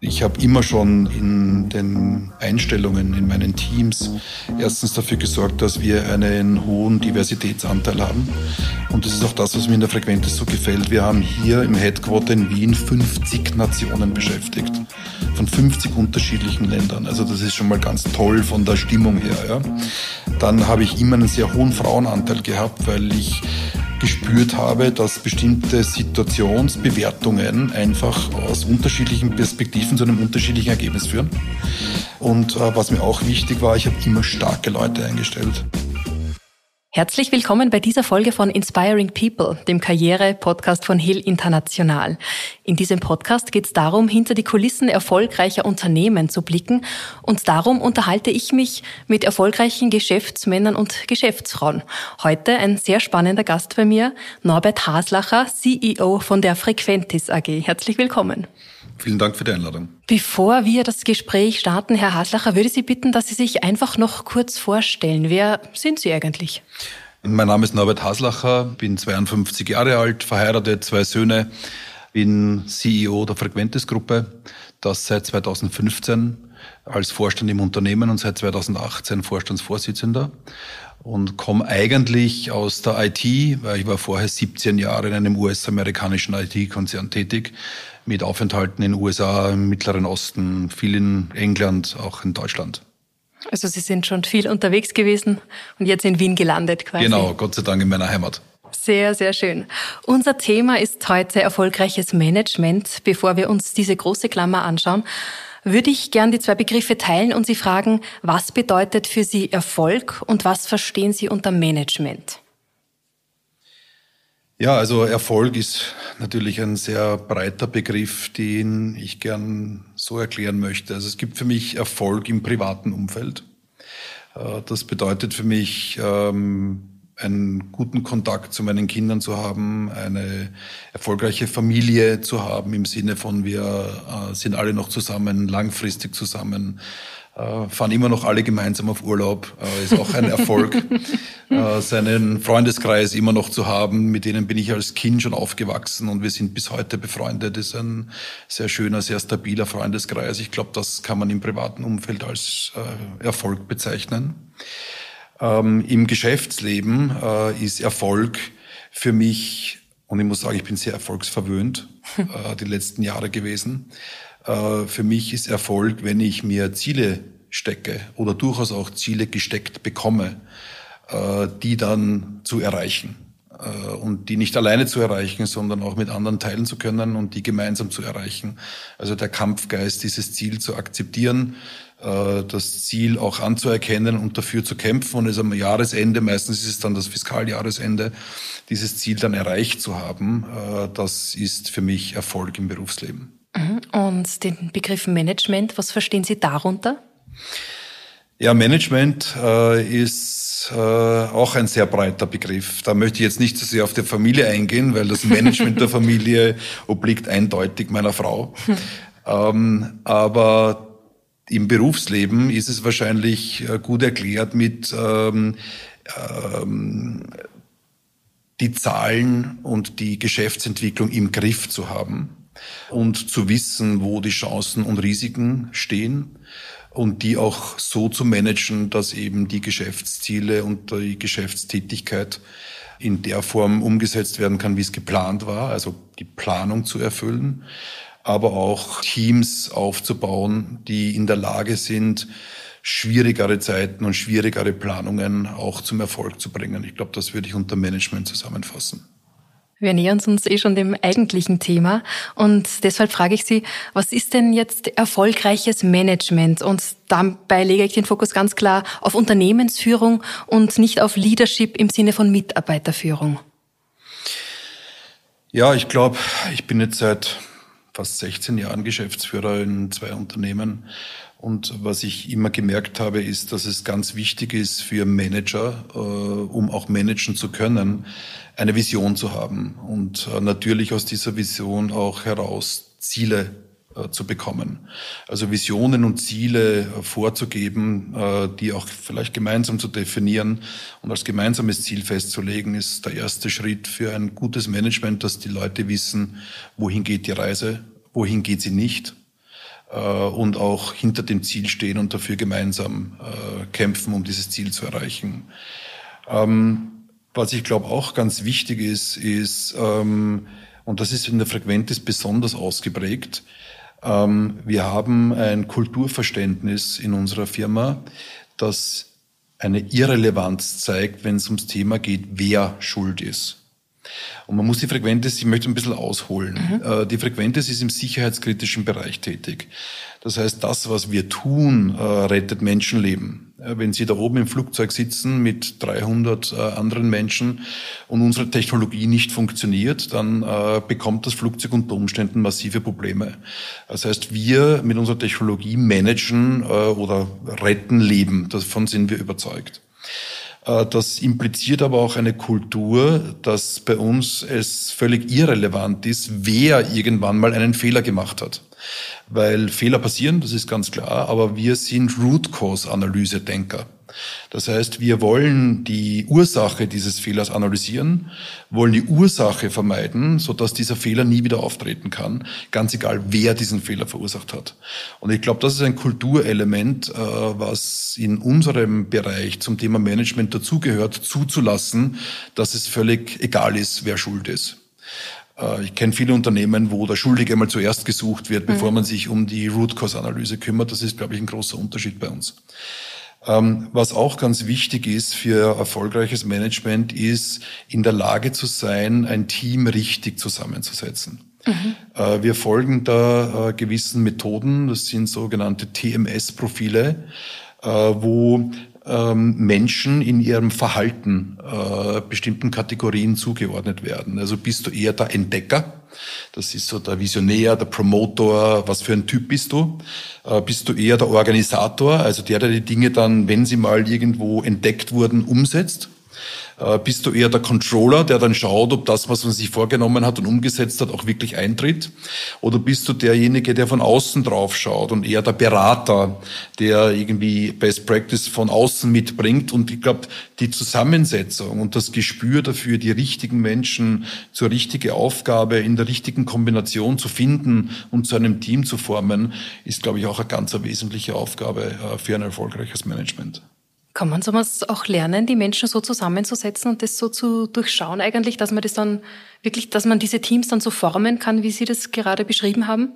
Ich habe immer schon in den Einstellungen in meinen Teams erstens dafür gesorgt, dass wir einen hohen Diversitätsanteil haben. Und das ist auch das, was mir in der Frequentis so gefällt. Wir haben hier im Headquarter in Wien 50 Nationen beschäftigt. Von 50 unterschiedlichen Ländern. Also das ist schon mal ganz toll von der Stimmung her. Ja. Dann habe ich immer einen sehr hohen Frauenanteil gehabt, weil ich gespürt habe, dass bestimmte Situationsbewertungen einfach aus unterschiedlichen Perspektiven zu einem unterschiedlichen Ergebnis führen. Und äh, was mir auch wichtig war, ich habe immer starke Leute eingestellt. Herzlich willkommen bei dieser Folge von Inspiring People, dem Karriere-Podcast von Hill International. In diesem Podcast geht es darum, hinter die Kulissen erfolgreicher Unternehmen zu blicken und darum unterhalte ich mich mit erfolgreichen Geschäftsmännern und Geschäftsfrauen. Heute ein sehr spannender Gast bei mir, Norbert Haslacher, CEO von der Frequentis AG. Herzlich willkommen. Vielen Dank für die Einladung. Bevor wir das Gespräch starten, Herr Haslacher, würde Sie bitten, dass Sie sich einfach noch kurz vorstellen. Wer sind Sie eigentlich? Mein Name ist Norbert Haslacher, bin 52 Jahre alt, verheiratet, zwei Söhne, bin CEO der Frequentis-Gruppe, das seit 2015 als Vorstand im Unternehmen und seit 2018 Vorstandsvorsitzender und komme eigentlich aus der IT, weil ich war vorher 17 Jahre in einem US-amerikanischen IT-Konzern tätig, mit Aufenthalten in den USA, im Mittleren Osten, viel in England, auch in Deutschland. Also Sie sind schon viel unterwegs gewesen und jetzt in Wien gelandet quasi. Genau, Gott sei Dank in meiner Heimat. Sehr, sehr schön. Unser Thema ist heute erfolgreiches Management. Bevor wir uns diese große Klammer anschauen, würde ich gern die zwei Begriffe teilen und Sie fragen, was bedeutet für Sie Erfolg und was verstehen Sie unter Management? Ja, also Erfolg ist natürlich ein sehr breiter Begriff, den ich gern so erklären möchte. Also es gibt für mich Erfolg im privaten Umfeld. Äh, das bedeutet für mich, ähm, einen guten Kontakt zu meinen Kindern zu haben, eine erfolgreiche Familie zu haben im Sinne von wir äh, sind alle noch zusammen, langfristig zusammen, fahren immer noch alle gemeinsam auf Urlaub, äh, ist auch ein Erfolg. äh, seinen Freundeskreis immer noch zu haben, mit denen bin ich als Kind schon aufgewachsen und wir sind bis heute befreundet. Ist ein sehr schöner, sehr stabiler Freundeskreis. Ich glaube, das kann man im privaten Umfeld als äh, Erfolg bezeichnen. Ähm, Im Geschäftsleben äh, ist Erfolg für mich, und ich muss sagen, ich bin sehr erfolgsverwöhnt äh, die letzten Jahre gewesen. Äh, für mich ist Erfolg, wenn ich mir Ziele stecke oder durchaus auch Ziele gesteckt bekomme, äh, die dann zu erreichen äh, und die nicht alleine zu erreichen, sondern auch mit anderen teilen zu können und die gemeinsam zu erreichen. Also der Kampfgeist, dieses Ziel zu akzeptieren, das Ziel auch anzuerkennen und dafür zu kämpfen und es am Jahresende, meistens ist es dann das Fiskaljahresende, dieses Ziel dann erreicht zu haben, das ist für mich Erfolg im Berufsleben. Und den Begriff Management, was verstehen Sie darunter? Ja, Management äh, ist äh, auch ein sehr breiter Begriff. Da möchte ich jetzt nicht so sehr auf die Familie eingehen, weil das Management der Familie obliegt eindeutig meiner Frau. Hm. Ähm, aber im Berufsleben ist es wahrscheinlich äh, gut erklärt mit ähm, ähm, die Zahlen und die Geschäftsentwicklung im Griff zu haben und zu wissen, wo die Chancen und Risiken stehen und die auch so zu managen, dass eben die Geschäftsziele und die Geschäftstätigkeit in der Form umgesetzt werden kann, wie es geplant war, also die Planung zu erfüllen, aber auch Teams aufzubauen, die in der Lage sind, schwierigere Zeiten und schwierigere Planungen auch zum Erfolg zu bringen. Ich glaube, das würde ich unter Management zusammenfassen. Wir nähern uns eh schon dem eigentlichen Thema und deshalb frage ich Sie, was ist denn jetzt erfolgreiches Management? Und dabei lege ich den Fokus ganz klar auf Unternehmensführung und nicht auf Leadership im Sinne von Mitarbeiterführung. Ja, ich glaube, ich bin jetzt seit fast 16 Jahren Geschäftsführer in zwei Unternehmen und was ich immer gemerkt habe, ist, dass es ganz wichtig ist für Manager, äh, um auch managen zu können, eine Vision zu haben und äh, natürlich aus dieser Vision auch heraus Ziele äh, zu bekommen. Also Visionen und Ziele äh, vorzugeben, äh, die auch vielleicht gemeinsam zu definieren und als gemeinsames Ziel festzulegen, ist der erste Schritt für ein gutes Management, dass die Leute wissen, wohin geht die Reise, wohin geht sie nicht und auch hinter dem Ziel stehen und dafür gemeinsam äh, kämpfen, um dieses Ziel zu erreichen. Ähm, was ich glaube auch ganz wichtig ist, ist, ähm, und das ist in der Frequenz besonders ausgeprägt, ähm, wir haben ein Kulturverständnis in unserer Firma, das eine Irrelevanz zeigt, wenn es ums Thema geht, wer schuld ist. Und man muss die Frequenz, ich möchte ein bisschen ausholen. Mhm. Äh, die Frequenz ist im sicherheitskritischen Bereich tätig. Das heißt, das, was wir tun, äh, rettet Menschenleben. Wenn Sie da oben im Flugzeug sitzen mit 300 äh, anderen Menschen und unsere Technologie nicht funktioniert, dann bekommt das Flugzeug unter Umständen massive Probleme. Das heißt, wir mit unserer Technologie managen oder retten Leben. Davon sind wir überzeugt. Äh, das impliziert aber auch eine Kultur, dass bei uns es völlig irrelevant ist, wer irgendwann mal einen Fehler gemacht hat. Weil Fehler passieren, das ist ganz klar, aber wir sind Root Cause Analyse Denker. Das heißt, wir wollen die Ursache dieses Fehlers analysieren, wollen die Ursache vermeiden, sodass dieser Fehler nie wieder auftreten kann, ganz egal, wer diesen Fehler verursacht hat. Und ich glaube, das ist ein Kulturelement, äh, was in unserem Bereich zum Thema Management dazugehört, zuzulassen, dass es völlig egal ist, wer schuld ist. Äh, ich kenne viele Unternehmen, wo der Schuldige einmal zuerst gesucht wird, bevor mhm. man sich um die Root Cause Analyse kümmert. Das ist, glaube ich, ein großer Unterschied bei uns. Ähm, was auch ganz wichtig ist für erfolgreiches Management, ist in der Lage zu sein, ein Team richtig zusammenzusetzen. Mhm. Äh, wir folgen da äh, gewissen Methoden, das sind sogenannte TMS-Profile, wo Menschen in ihrem Verhalten äh, bestimmten Kategorien zugeordnet werden. Also bist du eher der Entdecker, das ist so der Visionär, der Promotor, was für ein Typ bist du? Äh, bist du eher der Organisator, also der, der die Dinge dann, wenn sie mal irgendwo entdeckt wurden, umsetzt? Äh, bist du eher der Controller, der dann schaut, ob das, was man sich vorgenommen hat und umgesetzt hat, auch wirklich eintritt? Oder bist du derjenige, der von außen drauf schaut und eher der Berater, der irgendwie Best Practice von außen mitbringt? Und ich glaube, die Zusammensetzung und das Gespür dafür, die richtigen Menschen zur richtigen Aufgabe in der richtigen Kombination zu finden und zu einem Team zu formen, ist, glaube ich, auch eine ganz wesentliche Aufgabe äh, für ein erfolgreiches Management. Kann man sowas auch lernen, die Menschen so zusammenzusetzen und das so zu durchschauen eigentlich, dass man das dann wirklich, dass man diese Teams dann so formen kann, wie Sie das gerade beschrieben haben?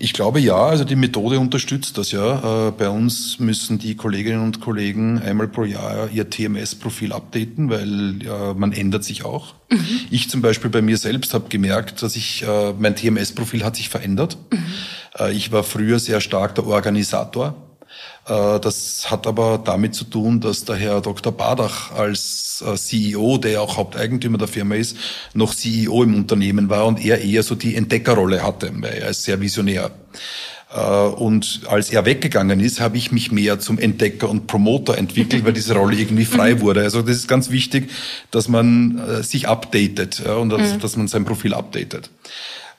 Ich glaube ja, also die Methode unterstützt das ja. Äh, bei uns müssen die Kolleginnen und Kollegen einmal pro Jahr ihr TMS-Profil updaten, weil man ändert sich auch. Mhm. Ich zum Beispiel bei mir selbst habe gemerkt, dass ich, äh, mein TMS-Profil hat sich verändert. Mhm. Äh, ich war früher sehr stark der Organisator das hat aber damit zu tun, dass der Herr Dr. Badach als äh, CEO, der ja auch Haupteigentümer der Firma ist, noch CEO im Unternehmen war und er eher so die Entdeckerrolle hatte, weil er ist sehr visionär. Äh, und als er weggegangen ist, habe ich mich mehr zum Entdecker und Promoter entwickelt, weil diese Rolle irgendwie frei mhm. wurde. Also das ist ganz wichtig, dass man sich updatet und dass, mhm. dass man sein Profil updatet.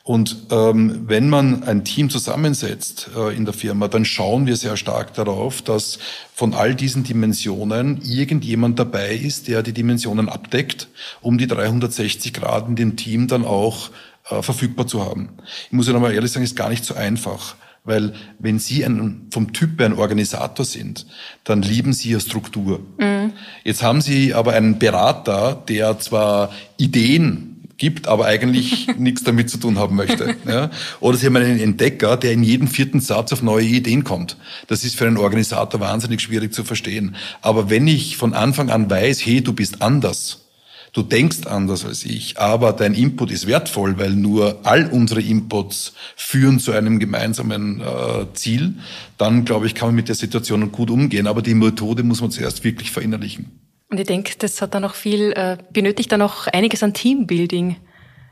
Und ähm, wenn man ein Team zusammensetzt äh, in der Firma, dann schauen wir sehr stark darauf, dass von all diesen Dimensionen irgendjemand dabei ist, der die Dimensionen abdeckt, um die 360 Grad in dem Team dann auch äh, verfügbar zu haben. Ich muss ja nochmal ehrlich sagen, ist gar nicht so einfach. Weil wenn Sie ein, vom Typ ein Organisator sind, dann lieben Sie ja Struktur. Mhm. Jetzt haben Sie aber einen Berater, der zwar Ideen gibt, aber eigentlich nichts damit zu tun haben möchte. Ja? Oder Sie haben einen Entdecker, der in jedem vierten Satz auf neue Ideen kommt. Das ist für einen Organisator wahnsinnig schwierig zu verstehen. Aber wenn ich von Anfang an weiß, hey, du bist anders, du denkst anders als ich, aber dein Input ist wertvoll, weil nur all unsere Inputs führen zu einem gemeinsamen äh, Ziel, dann glaube ich, kann man mit der Situation gut umgehen. Aber die Methode muss man zuerst wirklich verinnerlichen. Und ich denke, das hat dann auch viel, äh, benötigt dann auch einiges an Teambuilding,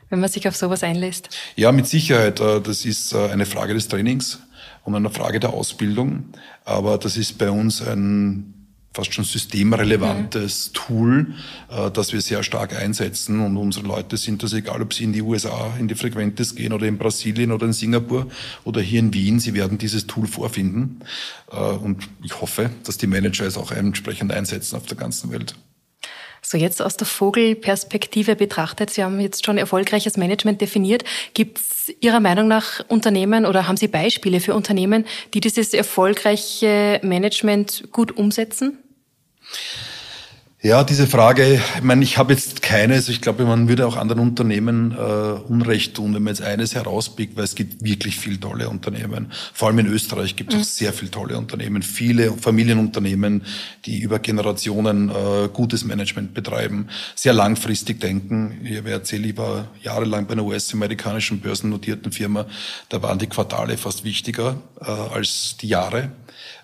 wenn man sich auf sowas einlässt. Ja, mit Sicherheit. Äh, das ist äh, eine Frage des Trainings und eine Frage der Ausbildung. Aber das ist bei uns ein fast schon systemrelevantes mhm. Tool, äh, das wir sehr stark einsetzen. Und unsere Leute sind das egal, ob sie in die USA, in die Frequentes gehen oder in Brasilien oder in Singapur oder hier in Wien. Sie werden dieses Tool vorfinden. Äh, und ich hoffe, dass die Manager es auch entsprechend einsetzen auf der ganzen Welt. So jetzt aus der Vogelperspektive betrachtet, Sie haben jetzt schon erfolgreiches Management definiert. Gibt es Ihrer Meinung nach Unternehmen oder haben Sie Beispiele für Unternehmen, die dieses erfolgreiche Management gut umsetzen? Ja, diese Frage, ich meine, ich habe jetzt keine, also ich glaube, man würde auch anderen Unternehmen äh, Unrecht tun, wenn man jetzt eines herauspickt, weil es gibt wirklich viele tolle Unternehmen. Vor allem in Österreich gibt es mhm. auch sehr viele tolle Unternehmen, viele Familienunternehmen, die über Generationen äh, gutes Management betreiben, sehr langfristig denken. Ich habe erzählt, ich war jahrelang bei einer US-amerikanischen börsennotierten Firma, da waren die Quartale fast wichtiger äh, als die Jahre.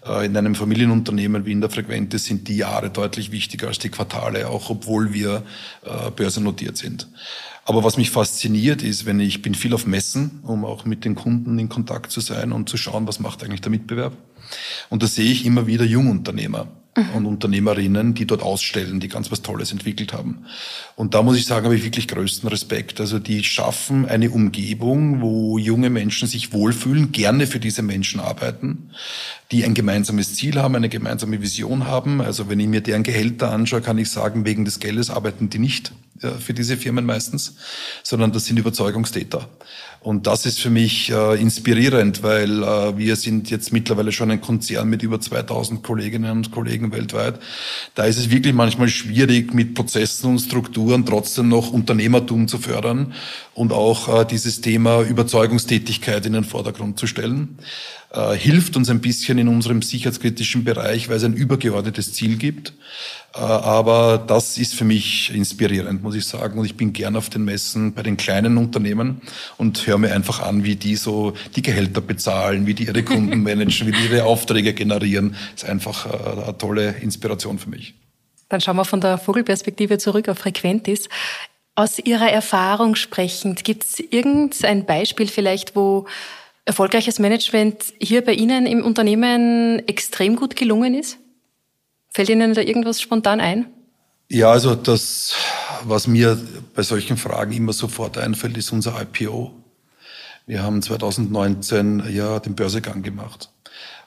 Äh, in einem Familienunternehmen wie in der Frequente sind die Jahre deutlich wichtiger als die Quartale, auch obwohl wir äh, börsennotiert sind. Aber was mich fasziniert ist, wenn ich bin viel auf Messen, um auch mit den Kunden in Kontakt zu sein und zu schauen, was macht eigentlich der Mitbewerb. Und da sehe ich immer wieder Jungunternehmer und Unternehmerinnen, die dort ausstellen, die ganz was Tolles entwickelt haben. Und da muss ich sagen, habe ich wirklich größten Respekt. Also die schaffen eine Umgebung, wo junge Menschen sich wohlfühlen, gerne für diese Menschen arbeiten, die ein gemeinsames Ziel haben, eine gemeinsame Vision haben. Also wenn ich mir deren Gehälter anschaue, kann ich sagen, wegen des Geldes arbeiten die nicht für diese Firmen meistens, sondern das sind Überzeugungstäter. Und das ist für mich äh, inspirierend, weil äh, wir sind jetzt mittlerweile schon ein Konzern mit über 2000 Kolleginnen und Kollegen weltweit. Da ist es wirklich manchmal schwierig, mit Prozessen und Strukturen trotzdem noch Unternehmertum zu fördern und auch äh, dieses Thema Überzeugungstätigkeit in den Vordergrund zu stellen. Äh, hilft uns ein bisschen in unserem sicherheitskritischen Bereich, weil es ein übergeordnetes Ziel gibt. Äh, aber das ist für mich inspirierend, muss ich sagen. Und ich bin gern auf den Messen bei den kleinen Unternehmen und höre mir einfach an, wie die so die Gehälter bezahlen, wie die ihre Kunden managen, wie die ihre Aufträge generieren. Das ist einfach äh, eine tolle Inspiration für mich. Dann schauen wir von der Vogelperspektive zurück auf Frequentis. Aus Ihrer Erfahrung sprechend, gibt es irgendein Beispiel vielleicht, wo erfolgreiches Management hier bei Ihnen im Unternehmen extrem gut gelungen ist? Fällt Ihnen da irgendwas spontan ein? Ja, also das, was mir bei solchen Fragen immer sofort einfällt, ist unser IPO. Wir haben 2019 ja den Börsegang gemacht.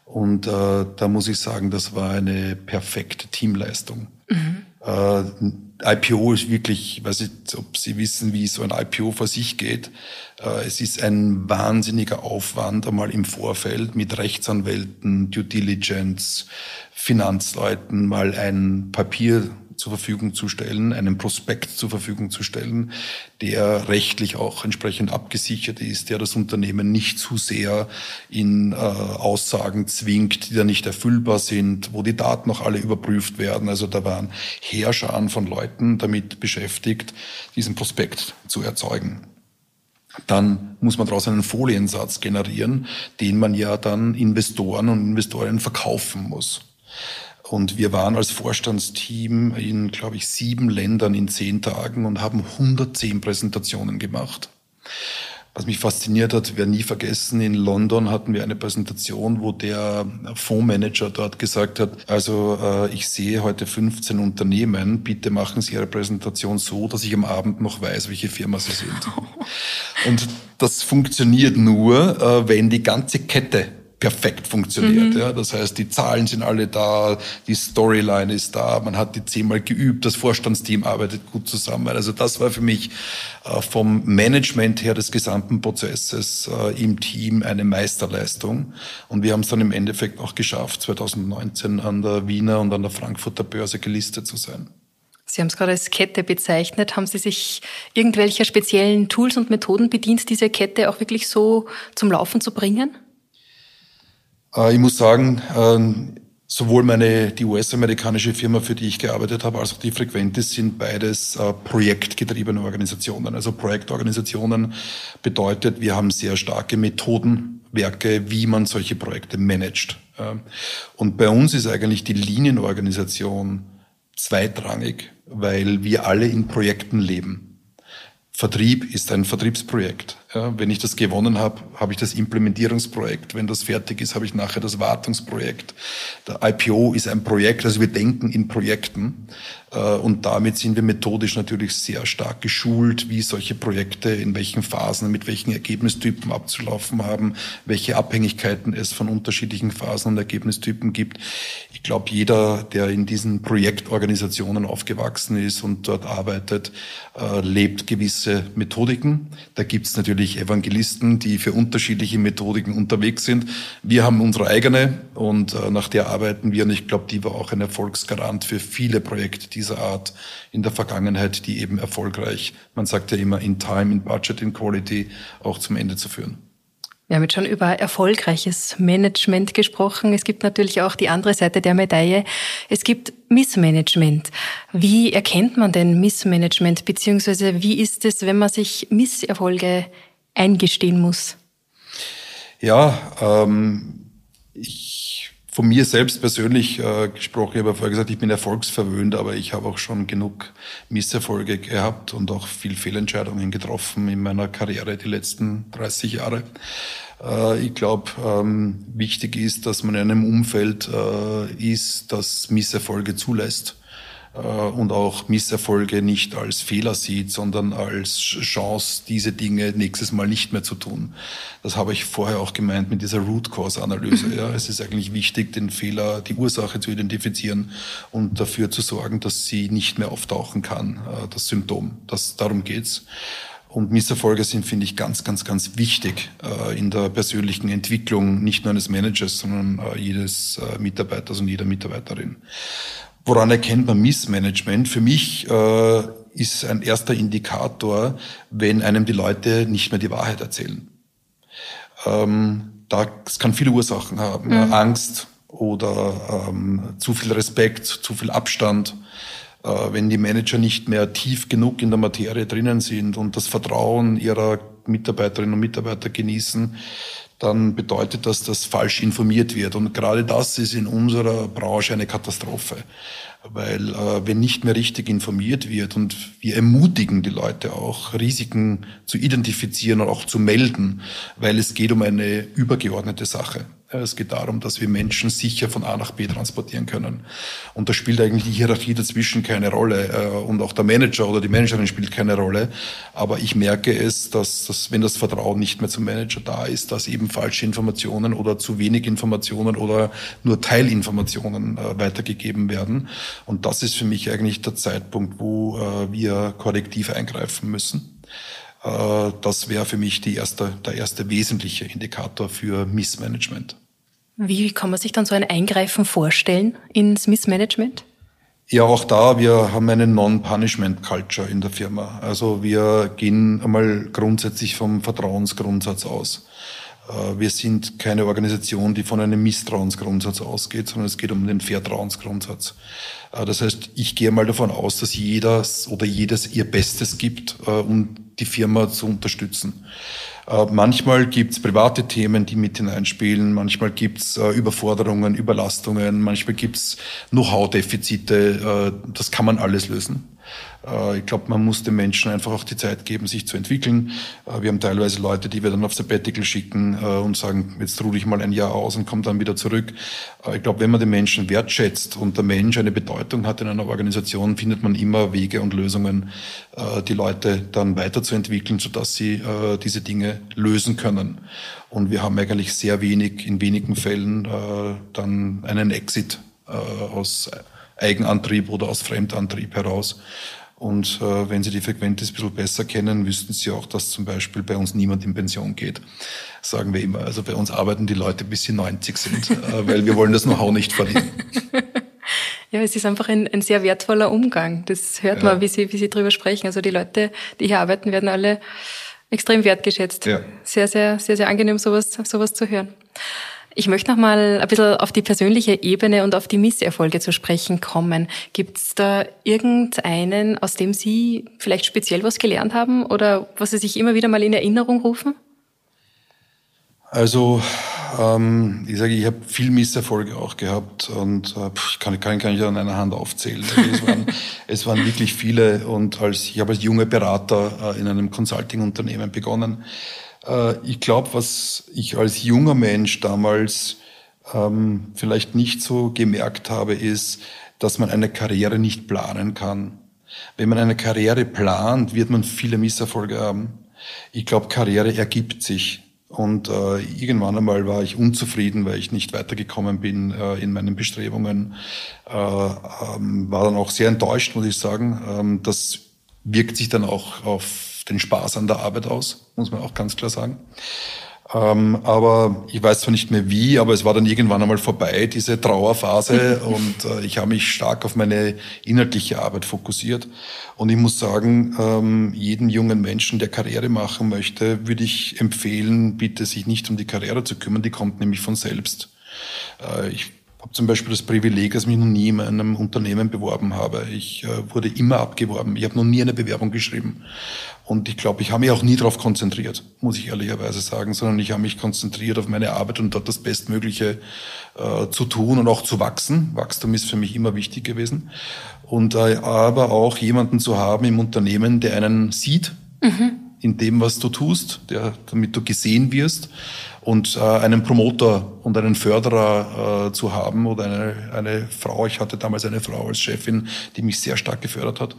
Und äh, da muss ich sagen, das war eine perfekte Teamleistung. Mhm. Äh, IPO ist wirklich, ich weiß nicht, ob Sie wissen, wie so ein IPO vor sich geht. Äh, es ist ein wahnsinniger Aufwand einmal im Vorfeld mit Rechtsanwälten, Due Diligence, Finanzleuten mal ein Papier zur Verfügung zu stellen, einen Prospekt zur Verfügung zu stellen, der rechtlich auch entsprechend abgesichert ist, der das Unternehmen nicht zu sehr in äh, Aussagen zwingt, die da nicht erfüllbar sind, wo die Daten noch alle überprüft werden. Also da waren Heerscharen von Leuten damit beschäftigt, diesen Prospekt zu erzeugen dann muss man daraus einen Foliensatz generieren, den man ja dann Investoren und Investorinnen verkaufen muss. Und wir waren als Vorstandsteam in, glaube ich, sieben Ländern in zehn Tagen und haben 110 Präsentationen gemacht. Was mich fasziniert hat, wir nie vergessen, in London hatten wir eine Präsentation, wo der Fondsmanager dort gesagt hat, also äh, ich sehe heute 15 Unternehmen, bitte machen Sie Ihre Präsentation so, dass ich am Abend noch weiß, welche Firma Sie sind. Und das funktioniert nur, äh, wenn die ganze Kette perfekt funktioniert. Mhm. Ja, das heißt, die Zahlen sind alle da, die Storyline ist da, man hat die zehnmal geübt, das Vorstandsteam arbeitet gut zusammen. Also das war für mich äh, vom Management her des gesamten Prozesses äh, im Team eine Meisterleistung. Und wir haben es dann im Endeffekt auch geschafft, 2019 an der Wiener und an der Frankfurter Börse gelistet zu sein. Sie haben es gerade als Kette bezeichnet. Haben Sie sich irgendwelcher speziellen Tools und Methoden bedient, diese Kette auch wirklich so zum Laufen zu bringen? Äh, ich muss sagen, ähm, sowohl meine, die US-amerikanische Firma, für die ich gearbeitet habe, als auch die Frequentis sind beides äh, projektgetriebene Organisationen. Also Projektorganisationen bedeutet, wir haben sehr starke Methodenwerke, wie man solche Projekte managt. Und bei uns ist eigentlich die Linienorganisation zweitrangig, weil wir alle in Projekten leben. Vertrieb ist ein Vertriebsprojekt. Ja, wenn ich das gewonnen habe, habe ich das Implementierungsprojekt. Wenn das fertig ist, habe ich nachher das Wartungsprojekt. Der IPO ist ein Projekt, also wir denken in Projekten. Äh, und damit sind wir methodisch natürlich sehr stark geschult, wie solche Projekte in welchen Phasen, mit welchen Ergebnistypen abzulaufen haben, welche Abhängigkeiten es von unterschiedlichen Phasen und Ergebnistypen gibt. Ich glaube, jeder, der in diesen Projektorganisationen aufgewachsen ist und dort arbeitet, äh, lebt gewisse Methodiken. Da gibt es natürlich Evangelisten, die für unterschiedliche Methodiken unterwegs sind. Wir haben unsere eigene und äh, nach der arbeiten wir und ich glaube, die war auch ein Erfolgsgarant für viele Projekte, dieser Art in der Vergangenheit, die eben erfolgreich, man sagt ja immer in Time, in Budget, in Quality, auch zum Ende zu führen. Wir haben jetzt schon über erfolgreiches Management gesprochen. Es gibt natürlich auch die andere Seite der Medaille. Es gibt Missmanagement. Wie erkennt man denn Missmanagement? Beziehungsweise wie ist es, wenn man sich Misserfolge eingestehen muss? Ja, ähm, ich von mir selbst persönlich äh, gesprochen, ich habe vorher gesagt, ich bin erfolgsverwöhnt, aber ich habe auch schon genug Misserfolge gehabt und auch viel Fehlentscheidungen getroffen in meiner Karriere die letzten 30 Jahre. Äh, ich glaube, ähm, wichtig ist, dass man in einem Umfeld äh, ist, das Misserfolge zulässt und auch Misserfolge nicht als Fehler sieht, sondern als Chance, diese Dinge nächstes Mal nicht mehr zu tun. Das habe ich vorher auch gemeint mit dieser Root Cause Analyse. Ja, es ist eigentlich wichtig, den Fehler, die Ursache zu identifizieren und dafür zu sorgen, dass sie nicht mehr auftauchen kann, äh, das Symptom. Das, darum geht's. Und Misserfolge sind, finde ich, ganz, ganz, ganz wichtig äh, in der persönlichen Entwicklung, nicht nur eines Managers, sondern äh, jedes äh, Mitarbeiters und jeder Mitarbeiterin. Woran erkennt man Missmanagement? Für mich äh, ist ein erster Indikator, wenn einem die Leute nicht mehr die Wahrheit erzählen. Ähm, das kann viele Ursachen haben. Mhm. Ja, Angst oder ähm, zu viel Respekt, zu viel Abstand. Äh, wenn die Manager nicht mehr tief genug in der Materie drinnen sind und das Vertrauen ihrer Mitarbeiterinnen und Mitarbeiter genießen, dann bedeutet das, dass falsch informiert wird. Und gerade das ist in unserer Branche eine Katastrophe. Weil äh, wenn nicht mehr richtig informiert wird und wir ermutigen die Leute auch, Risiken zu identifizieren und auch zu melden, weil es geht um eine übergeordnete Sache. Es geht darum, dass wir Menschen sicher von A nach B transportieren können. Und da spielt eigentlich die Hierarchie dazwischen keine Rolle. Äh, und auch der Manager oder die Managerin spielt keine Rolle. Aber ich merke es, dass, dass wenn das Vertrauen nicht mehr zum Manager da ist, dass eben falsche Informationen oder zu wenig Informationen oder nur Teilinformationen äh, weitergegeben werden. Und das ist für mich eigentlich der Zeitpunkt, wo äh, wir korrektiv eingreifen müssen. Äh, das wäre für mich die erste, der erste wesentliche Indikator für Missmanagement. Wie kann man sich dann so ein Eingreifen vorstellen ins Missmanagement? Ja, auch da, wir haben eine Non-Punishment-Culture in der Firma. Also wir gehen einmal grundsätzlich vom Vertrauensgrundsatz aus. Äh, wir sind keine Organisation, die von einem Misstrauensgrundsatz ausgeht, sondern es geht um den Vertrauensgrundsatz. Äh, das heißt, ich gehe mal davon aus, dass jeder oder jedes ihr Bestes gibt, um die Firma zu unterstützen. Äh, manchmal gibt's private Themen, die mit hineinspielen, manchmal gibt's äh, Überforderungen, Überlastungen, manchmal gibt's Know-how-Defizite, äh, das kann man alles lösen. Äh, ich glaube, man muss den Menschen einfach auch die Zeit geben, sich zu entwickeln. Äh, wir haben teilweise Leute, die wir dann auf Sabbatical schicken äh, und sagen, jetzt ruhe ich mal ein Jahr aus und komme dann wieder zurück. Ich glaube, wenn man den Menschen wertschätzt und der Mensch eine Bedeutung hat in einer Organisation, findet man immer Wege und Lösungen, die Leute dann weiterzuentwickeln, sodass sie diese Dinge lösen können. Und wir haben eigentlich sehr wenig, in wenigen Fällen dann einen Exit aus Eigenantrieb oder aus Fremdantrieb heraus. Und äh, wenn Sie die Frequentis ein bisschen besser kennen, wüssten Sie auch, dass zum Beispiel bei uns niemand in Pension geht. Sagen wir immer. Also bei uns arbeiten die Leute bis sie 90 sind, äh, weil wir wollen das Know-how nicht verlieren. Ja, es ist einfach ein, ein sehr wertvoller Umgang. Das hört ja. man, wie Sie, wie Sie drüber sprechen. Also die Leute, die hier arbeiten, werden alle extrem wertgeschätzt. Ja. Sehr, sehr, sehr, sehr angenehm, sowas, sowas zu hören. Ich möchte noch mal ein bisschen auf die persönliche Ebene und auf die Misserfolge zu sprechen kommen. Gibt es da irgendeinen, aus dem Sie vielleicht speziell was gelernt haben oder was Sie sich immer wieder mal in Erinnerung rufen? Also ähm, ich sage, ich habe viel Misserfolge auch gehabt und äh, ich kann, kann, kann ich an einer Hand aufzählen. Also es, waren, es waren wirklich viele und als ich habe als junger Berater äh, in einem Consulting-Unternehmen begonnen. Äh, ich glaube, was ich als junger Mensch damals ähm, vielleicht nicht so gemerkt habe, ist, dass man eine Karriere nicht planen kann. Wenn man eine Karriere plant, wird man viele Misserfolge haben. Ich glaube, Karriere ergibt sich. Und äh, irgendwann einmal war ich unzufrieden, weil ich nicht weitergekommen bin äh, in meinen Bestrebungen. Äh, ähm, war dann auch sehr enttäuscht, muss ich sagen. Ähm, das wirkt sich dann auch auf den Spaß an der Arbeit aus, muss man auch ganz klar sagen. Ähm, aber ich weiß zwar nicht mehr wie, aber es war dann irgendwann einmal vorbei, diese Trauerphase. und äh, ich habe mich stark auf meine inhaltliche Arbeit fokussiert. Und ich muss sagen, ähm, jedem jungen Menschen, der Karriere machen möchte, würde ich empfehlen, bitte sich nicht um die Karriere zu kümmern. Die kommt nämlich von selbst. Äh, ich habe zum Beispiel das Privileg, dass ich mich noch nie in einem Unternehmen beworben habe. Ich äh, wurde immer abgeworben. Ich habe noch nie eine Bewerbung geschrieben. Und ich glaube, ich habe mich auch nie darauf konzentriert, muss ich ehrlicherweise sagen, sondern ich habe mich konzentriert auf meine Arbeit und dort das Bestmögliche äh, zu tun und auch zu wachsen. Wachstum ist für mich immer wichtig gewesen. Und äh, aber auch jemanden zu haben im Unternehmen, der einen sieht mhm. in dem, was du tust, der, damit du gesehen wirst und äh, einen Promoter und einen Förderer äh, zu haben oder eine, eine Frau. Ich hatte damals eine Frau als Chefin, die mich sehr stark gefördert hat.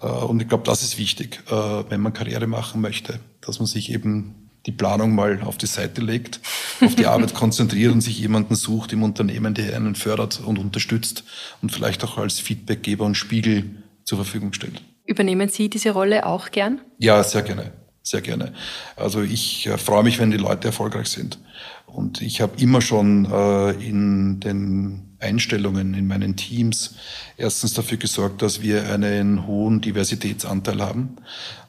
Äh, und ich glaube, das ist wichtig, äh, wenn man Karriere machen möchte, dass man sich eben die Planung mal auf die Seite legt, auf die Arbeit konzentriert und sich jemanden sucht im Unternehmen, der einen fördert und unterstützt und vielleicht auch als Feedbackgeber und Spiegel zur Verfügung stellt. Übernehmen Sie diese Rolle auch gern? Ja, sehr gerne sehr gerne. Also ich äh, freue mich, wenn die Leute erfolgreich sind. Und ich habe immer schon äh, in den Einstellungen in meinen Teams erstens dafür gesorgt, dass wir einen hohen Diversitätsanteil haben.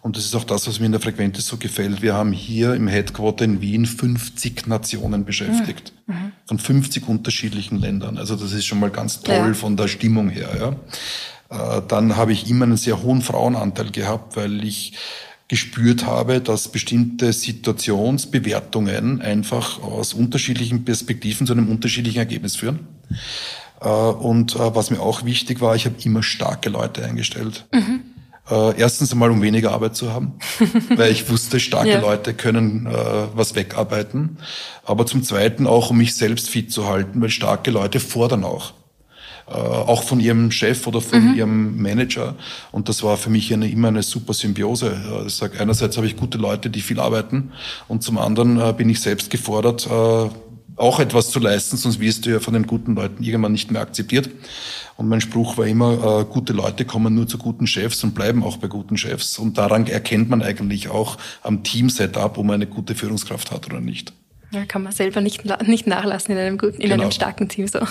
Und das ist auch das, was mir in der Frequentis so gefällt. Wir haben hier im Headquarter in Wien 50 Nationen beschäftigt. Mhm. mhm. Von 50 unterschiedlichen Ländern. Also das ist schon mal ganz toll ja. von der Stimmung her. Ja. Äh, dann habe ich immer einen sehr hohen Frauenanteil gehabt, weil ich gespürt habe, dass bestimmte Situationsbewertungen einfach aus unterschiedlichen Perspektiven zu einem unterschiedlichen Ergebnis führen. Äh, und äh, was mir auch wichtig war, ich habe immer starke Leute eingestellt. Mhm. Äh, erstens einmal, um weniger Arbeit zu haben, weil ich wusste, starke ja. Leute können was wegarbeiten. Aber zum Zweiten auch, um mich selbst fit zu halten, weil starke Leute fordern auch auch von ihrem Chef oder von mhm. ihrem Manager. Und das war für mich eine, immer eine super Symbiose. Ich sag, einerseits habe ich gute Leute, die viel arbeiten und zum anderen äh, bin ich selbst gefordert, äh, auch etwas zu leisten, sonst wirst du ja von den guten Leuten irgendwann nicht mehr akzeptiert. Und mein Spruch war immer, äh, gute Leute kommen nur zu guten Chefs und bleiben auch bei guten Chefs. Und daran erkennt man eigentlich auch am Team-Setup, ob man eine gute Führungskraft hat oder nicht. Ja, kann man selber nicht, nicht nachlassen in einem guten, in genau. einem starken Team so.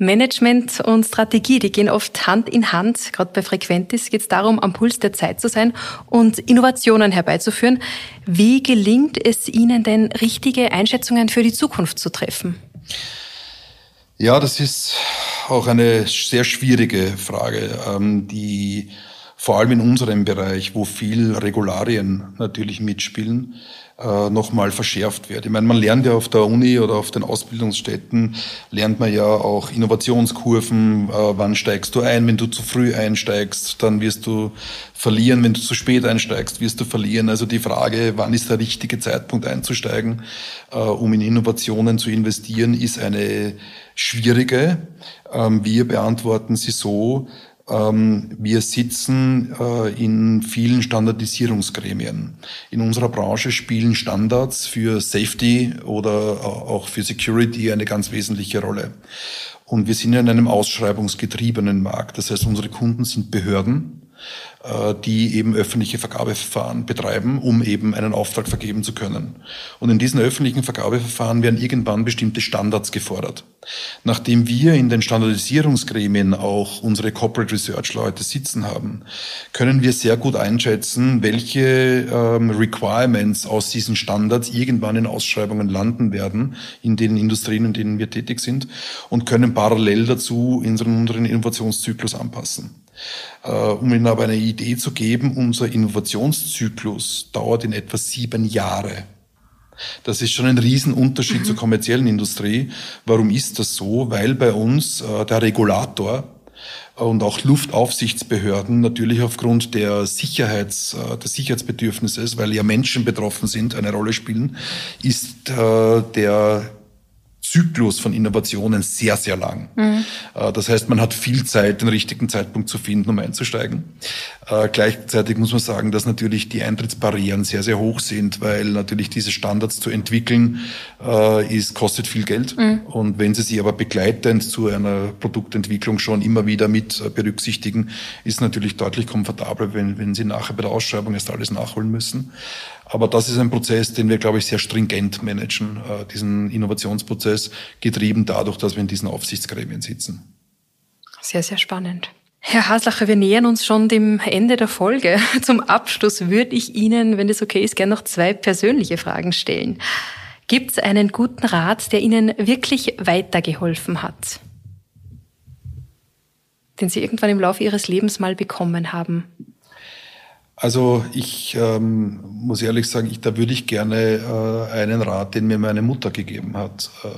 Management und Strategie, die gehen oft Hand in Hand. Gerade bei Frequentis geht es darum, am Puls der Zeit zu sein und Innovationen herbeizuführen. Wie gelingt es Ihnen denn, richtige Einschätzungen für die Zukunft zu treffen? Ja, das ist auch eine sehr schwierige Frage, ähm, die vor allem in unserem Bereich, wo viel Regularien natürlich mitspielen, äh, nochmal verschärft wird. Ich meine, man lernt ja auf der Uni oder auf den Ausbildungsstätten, lernt man ja auch Innovationskurven, äh, wann steigst du ein, wenn du zu früh einsteigst, dann wirst du verlieren, wenn du zu spät einsteigst, wirst du verlieren. Also die Frage, wann ist der richtige Zeitpunkt einzusteigen, äh, um in Innovationen zu investieren, ist eine schwierige. Ähm, wir beantworten sie so, wir sitzen äh, in vielen Standardisierungsgremien. In unserer Branche spielen Standards für Safety oder auch für Security eine ganz wesentliche Rolle. Und wir sind in einem ausschreibungsgetriebenen Markt. Das heißt, unsere Kunden sind Behörden, äh, die eben öffentliche Vergabeverfahren betreiben, um eben einen Auftrag vergeben zu können. Und in diesen öffentlichen Vergabeverfahren werden irgendwann bestimmte Standards gefordert. Nachdem wir in den Standardisierungsgremien auch unsere Corporate Research Leute sitzen haben, können wir sehr gut einschätzen, welche ähm, Requirements aus diesen Standards irgendwann in Ausschreibungen landen werden, in den Industrien, in denen wir tätig sind, und können parallel dazu unseren, unseren Innovationszyklus anpassen. Äh, um Ihnen aber eine Idee zu geben, unser Innovationszyklus dauert in etwa sieben Jahre. Das ist schon ein Riesenunterschied mhm. zur kommerziellen Industrie. Warum ist das so? Weil bei uns äh, der Regulator und auch Luftaufsichtsbehörden natürlich aufgrund der Sicherheits, äh, des Sicherheitsbedürfnisses, weil ja Menschen betroffen sind, eine Rolle spielen, ist äh, der Zyklus von Innovationen sehr, sehr lang. Mhm. Äh, das heißt, man hat viel Zeit, den richtigen Zeitpunkt zu finden, um einzusteigen. Äh, gleichzeitig muss man sagen, dass natürlich die Eintrittsbarrieren sehr, sehr hoch sind, weil natürlich diese Standards zu entwickeln, äh, ist, kostet viel Geld. Mhm. Und wenn Sie sie aber begleitend zu einer Produktentwicklung schon immer wieder mit berücksichtigen, ist natürlich deutlich komfortabler, wenn, wenn Sie nachher bei der Ausschreibung erst alles nachholen müssen. Aber das ist ein Prozess, den wir, glaube ich, sehr stringent managen, äh, diesen Innovationsprozess, getrieben dadurch, dass wir in diesen Aufsichtsgremien sitzen. Sehr, sehr spannend. Herr Haslacher, wir nähern uns schon dem Ende der Folge. Zum Abschluss würde ich Ihnen, wenn das okay ist, gerne noch zwei persönliche Fragen stellen. Gibt es einen guten Rat, der Ihnen wirklich weitergeholfen hat? Den Sie irgendwann im Laufe Ihres Lebens mal bekommen haben? Also ich ähm, muss ehrlich sagen, ich, da würde ich gerne äh, einen Rat, den mir meine Mutter gegeben hat, äh,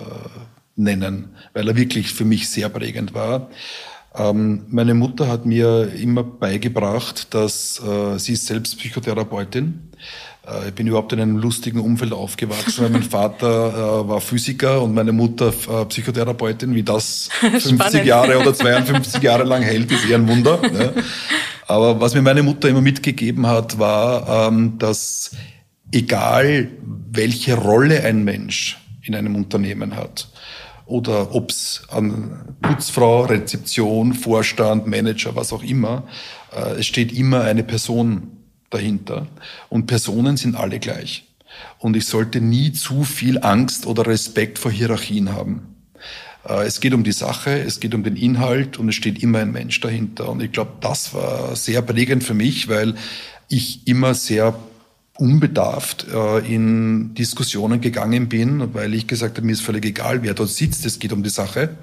nennen, weil er wirklich für mich sehr prägend war. Ähm, meine Mutter hat mir immer beigebracht, dass äh, sie ist selbst Psychotherapeutin. Äh, ich bin überhaupt in einem lustigen Umfeld aufgewachsen, weil mein Vater äh, war Physiker und meine Mutter äh, Psychotherapeutin. Wie das 50 Jahre oder 52 Jahre lang hält, ist eher ein Wunder. Ja. Aber was mir meine Mutter immer mitgegeben hat, war, ähm, dass egal welche Rolle ein Mensch in einem Unternehmen hat, oder ob es an Putzfrau, Rezeption, Vorstand, Manager, was auch immer, äh, es steht immer eine Person dahinter. Und Personen sind alle gleich. Und ich sollte nie zu viel Angst oder Respekt vor Hierarchien haben. Äh, es geht um die Sache, es geht um den Inhalt und es steht immer ein Mensch dahinter. Und ich glaube, das war sehr prägend für mich, weil ich immer sehr unbedarft äh, in Diskussionen gegangen bin, weil ich gesagt habe, mir ist völlig egal, wer dort sitzt, es geht um die Sache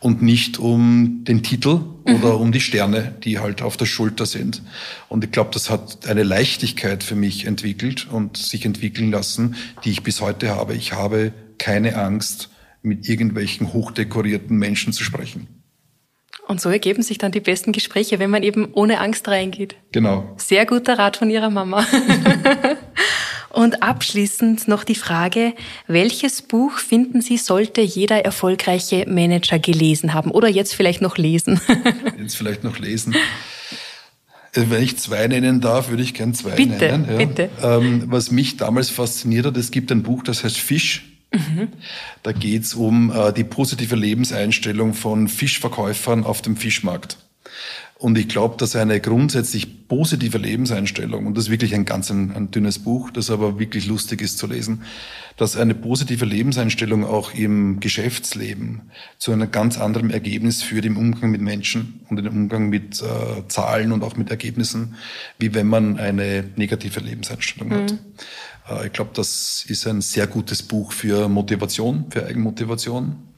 und nicht um den Titel mhm. oder um die Sterne, die halt auf der Schulter sind. Und ich glaube, das hat eine Leichtigkeit für mich entwickelt und sich entwickeln lassen, die ich bis heute habe. Ich habe keine Angst, mit irgendwelchen hochdekorierten Menschen zu sprechen. Und so ergeben sich dann die besten Gespräche, wenn man eben ohne Angst reingeht. Genau. Sehr guter Rat von Ihrer Mama. Und abschließend noch die Frage, welches Buch finden Sie, sollte jeder erfolgreiche Manager gelesen haben oder jetzt vielleicht noch lesen? Jetzt vielleicht noch lesen. Äh, wenn ich zwei nennen darf, würde ich gern zwei bitte, nennen. Ja. Bitte. Ähm, was mich damals fasziniert hat, es gibt ein Buch, das heißt Fisch Mhm. Da geht's um äh, die positive Lebenseinstellung von Fischverkäufern auf dem Fischmarkt. Und ich glaube, dass eine grundsätzlich positive Lebenseinstellung, und das ist wirklich ein ganz ein, ein, dünnes Buch, das aber wirklich lustig ist zu lesen, dass eine positive Lebenseinstellung auch im Geschäftsleben zu einem ganz anderen Ergebnis führt im Umgang mit Menschen und im Umgang mit äh, Zahlen und auch mit Ergebnissen, wie wenn man eine negative Lebenseinstellung mhm. hat. Äh, ich glaube, das ist ein sehr gutes Buch für Motivation, für Eigenmotivation.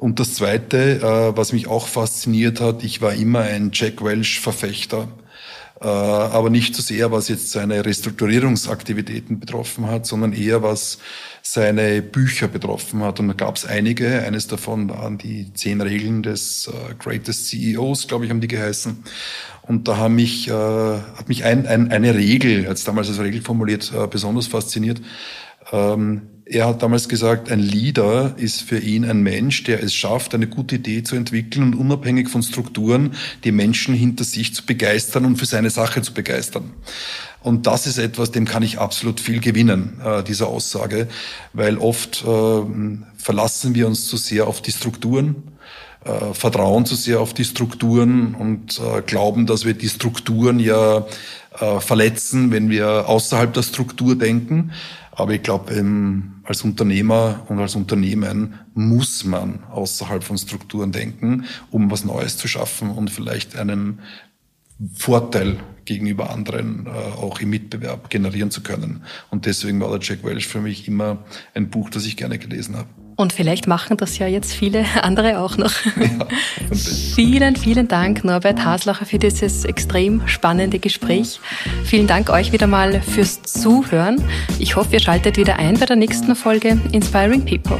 Und das Zweite, äh, was mich auch fasziniert hat, ich war immer ein Jack Welch-Verfechter, äh, aber nicht so sehr, was jetzt seine Restrukturierungsaktivitäten betroffen hat, sondern eher was seine Bücher betroffen hat. Und da gab es einige. Eines davon waren die zehn Regeln des Greatest CEOs, glaube ich, haben die geheißen. Und da haben mich, äh, hat mich ein, ein, eine Regel, als damals als Regel formuliert, äh, besonders fasziniert. Ähm, er hat damals gesagt, ein Leader ist für ihn ein Mensch, der es schafft, eine gute Idee zu entwickeln und unabhängig von Strukturen die Menschen hinter sich zu begeistern und für seine Sache zu begeistern. Und das ist etwas, dem kann ich absolut viel gewinnen, äh, dieser Aussage, weil oft äh, verlassen wir uns zu sehr auf die Strukturen äh, vertrauen zu sehr auf die Strukturen und glauben, dass wir die Strukturen ja verletzen, wenn wir außerhalb der Struktur denken. Aber ich glaube, ähm, als Unternehmer und als Unternehmen muss man außerhalb von Strukturen denken, um was Neues zu schaffen und vielleicht einen Vorteil gegenüber anderen äh, auch im Mitbewerb generieren zu können. Und deswegen war der Jack Welch für mich immer ein Buch, das ich gerne gelesen habe. Und vielleicht machen das ja jetzt viele andere auch noch. Ja, vielen, vielen Dank, Norbert Haslacher, für dieses extrem spannende Gespräch. Vielen Dank euch wieder mal fürs Zuhören. Ich hoffe, ihr schaltet wieder ein bei der nächsten Folge Inspiring People.